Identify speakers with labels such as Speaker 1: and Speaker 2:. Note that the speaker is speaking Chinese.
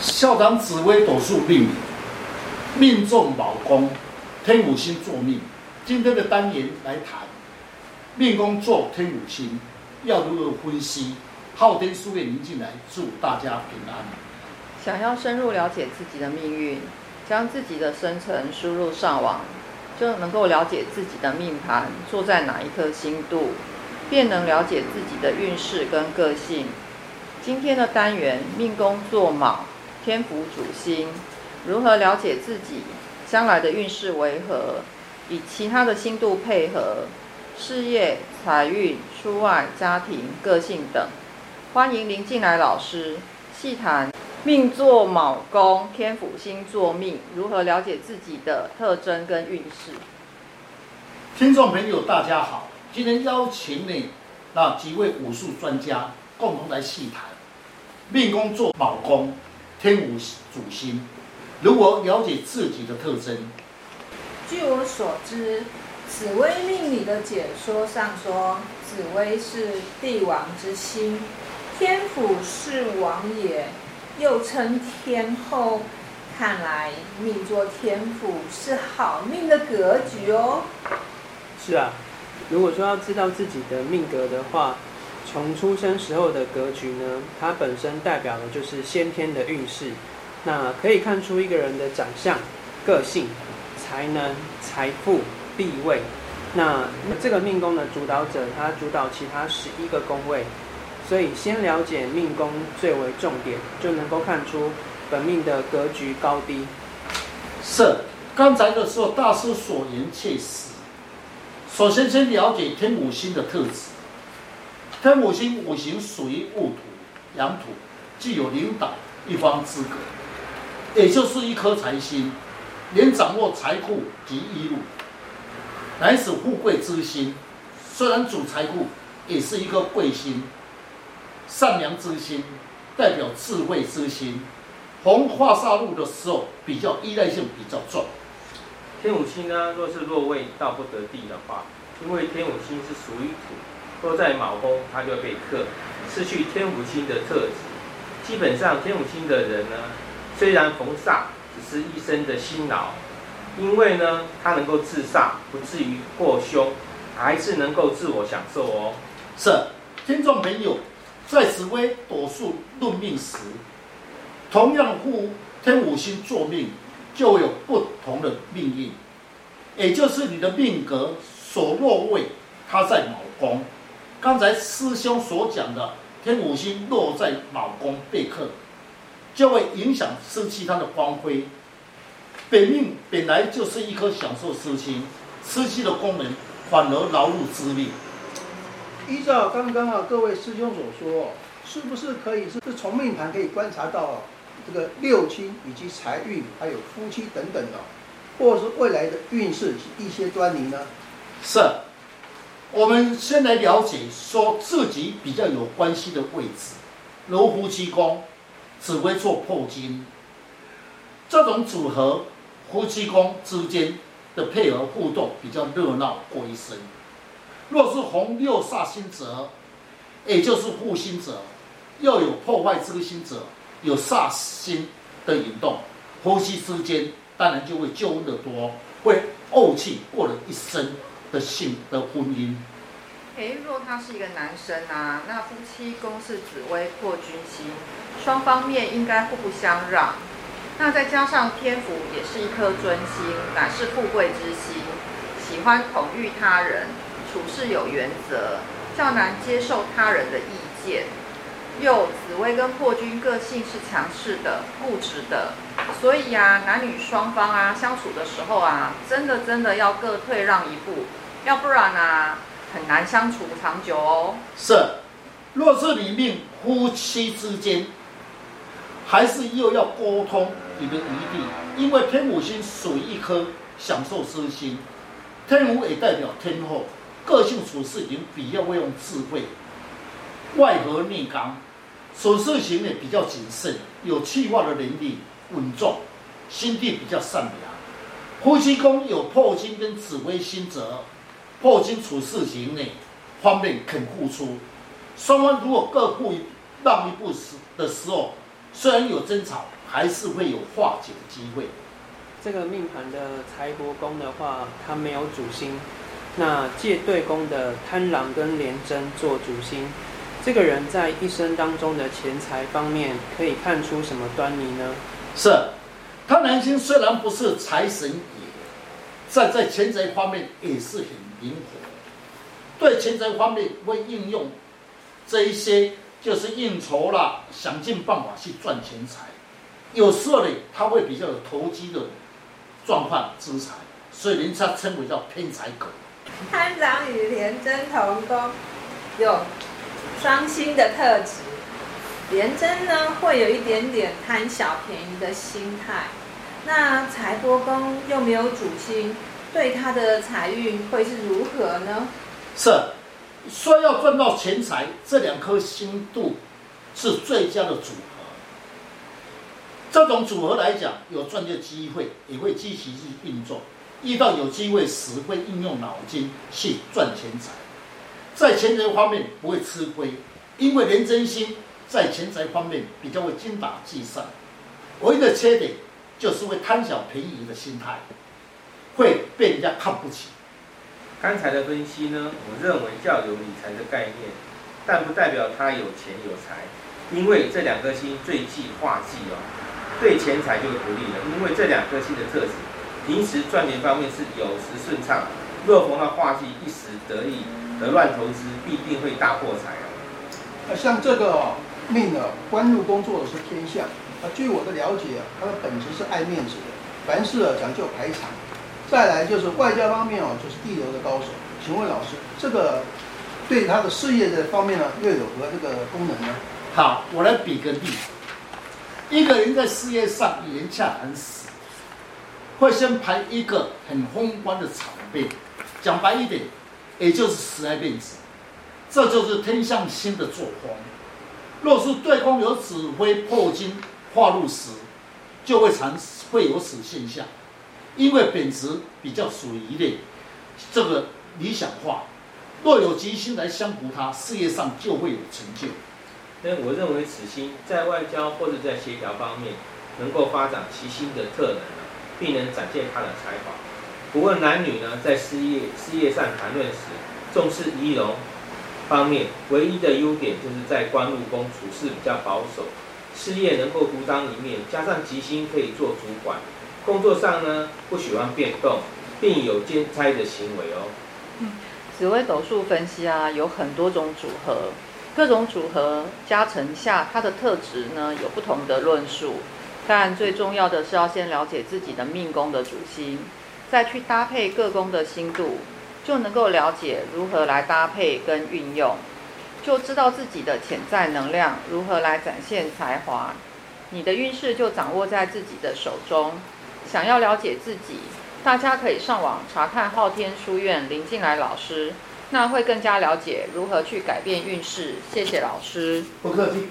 Speaker 1: 校长紫薇斗数命，命中卯宫，天五星坐命。今天的单元来谈命宫坐天五星，要如何分析？昊天书院您进来祝大家平安。
Speaker 2: 想要深入了解自己的命运，将自己的生辰输入上网，就能够了解自己的命盘坐在哪一颗星度，便能了解自己的运势跟个性。今天的单元命宫坐卯。天府主星，如何了解自己将来的运势为何？以其他的星度配合，事业、财运、出外、家庭、个性等。欢迎林进来老师细谈命坐卯宫，天府星座命，如何了解自己的特征跟运势？
Speaker 1: 听众朋友，大家好，今天邀请你那几位武术专家共同来细谈命宫做卯宫。天无主心，如何了解自己的特征？
Speaker 3: 据我所知，紫薇命理的解说上说，紫薇是帝王之星，天府是王也，又称天后。看来命作天府是好命的格局哦。
Speaker 4: 是啊，如果说要知道自己的命格的话。从出生时候的格局呢，它本身代表的就是先天的运势。那可以看出一个人的长相、个性、才能、财富、地位。那这个命宫的主导者，他主导其他十一个宫位，所以先了解命宫最为重点，就能够看出本命的格局高低。
Speaker 1: 是，刚才的时候大师所言切实。首先，先了解天母星的特质。天五星五行属于戊土、阳土，具有领导一方资格，也就是一颗财星，能掌握财富及衣禄，乃是富贵之星。虽然主财富，也是一颗贵星，善良之星，代表智慧之星。逢化煞路的时候，比较依赖性比较重。
Speaker 5: 天五星呢，若是落位到不得地的话，因为天五星是属于土。若在卯宫，他就会被克，失去天府星的特质。基本上，天府星的人呢，虽然逢煞，只是一生的辛劳，因为呢，他能够自煞，不至于过凶，还是能够自我享受哦。
Speaker 1: 是，听众朋友，在紫微斗数论命时，同样护天府星坐命，就有不同的命运，也就是你的命格所落位，它在卯宫。刚才师兄所讲的天五星落在卯宫被克，就会影响失去它的光辉。本命本来就是一颗享受之星，失去的功能反而劳碌之命。
Speaker 6: 依照刚刚啊各位师兄所说，是不是可以是从命盘可以观察到这个六亲以及财运，还有夫妻等等的，或者是未来的运势一些端倪呢？
Speaker 1: 是。我们先来了解说自己比较有关系的位置，如夫妻宫，只会做破金，这种组合，夫妻宫之间的配合互动比较热闹过一生。若是逢六煞星者，也就是负星者，又有破坏之星者，有煞星的引动，夫妻之间当然就会纠纷得多，会怄气过了一生。的性的婚姻，
Speaker 2: 哎，若他是一个男生啊，那夫妻宫是紫薇破军星，双方面应该互不相让。那再加上天府也是一颗尊星，乃是富贵之星，喜欢统御他人，处事有原则，较难接受他人的意见。又紫薇跟破军个性是强势的、固执的，所以、啊，男女双方啊相处的时候啊，真的真的要各退让一步。要不然啊，很难相处长久哦。
Speaker 1: 是，若是你命夫妻之间，还是又要沟通你的余地，因为天母星属于一颗享受之星，天府也代表天后，个性处事情比较会用智慧，外和内刚，处事型也比较谨慎，有气化的能力，稳重，心地比较善良。夫妻宫有破金跟紫微星则。破金处事情呢方面肯付出，双方如果各付一让一步时的时候，虽然有争吵，还是会有化解的机会。
Speaker 4: 这个命盘的财帛宫的话，它没有主星，那借对宫的贪狼跟廉贞做主星，这个人在一生当中的钱财方面可以看出什么端倪呢？
Speaker 1: 是，贪狼星虽然不是财神爷，在在钱财方面也是很灵活，对钱财方面会应用这一些，就是应酬啦，想尽办法去赚钱财。有时候呢，他会比较有投机的。状况之财，所以人家称为叫偏财狗。
Speaker 3: 贪狼与廉贞同宫，有双星的特质。廉贞呢，会有一点点贪小便宜的心态。那财帛宫又没有主星，对他的财运会是如何呢？
Speaker 1: 是说要赚到钱财，这两颗星度是最佳的组合。这种组合来讲，有赚钱机会，也会积极去运作。遇到有机会时，会应用脑筋去赚钱财。在钱财方面不会吃亏，因为廉贞星在钱财方面比较会精打细算。唯一的缺点就是会贪小便宜的心态，会被人家看不起。
Speaker 5: 刚才的分析呢，我认为较有理财的概念，但不代表他有钱有财，因为这两颗星最忌化忌哦。对钱财就不利了，因为这两颗星的特质，平时赚钱方面是有时顺畅，若逢到化忌一时得意而乱投资，必定会大破财哦。
Speaker 6: 像这个命呢，官禄工作的是天相，啊，据我的了解，他的本质是爱面子的，凡事讲究排场。再来就是外交方面哦，就是地流的高手。请问老师，这个对他的事业的方面呢，又有何这个功能呢？
Speaker 1: 好，我来比个例。一个人在事业上言洽很死，会先排一个很宏观的场面。讲白一点，也就是死爱面子，这就是天象星的作风。若是对方有指挥破金化禄时，就会常会有此现象。因为本质比较属于一类这个理想化，若有吉星来相扶他，事业上就会有成就。
Speaker 5: 那我认为此星在外交或者在协调方面，能够发展其星的特能，并能展现他的才华。不过男女呢，在事业事业上谈论时，重视仪容方面，唯一的优点就是在官禄宫处事比较保守，事业能够独当一面，加上吉星可以做主管，工作上呢不喜欢变动，并有兼差的行为哦。
Speaker 2: 嗯，紫微斗数分析啊，有很多种组合。各种组合加成下，它的特质呢有不同的论述，但最重要的是要先了解自己的命宫的主星，再去搭配各宫的星度，就能够了解如何来搭配跟运用，就知道自己的潜在能量如何来展现才华，你的运势就掌握在自己的手中。想要了解自己，大家可以上网查看昊天书院林静来老师。那会更加了解如何去改变运势。谢谢老师。
Speaker 1: 不客气。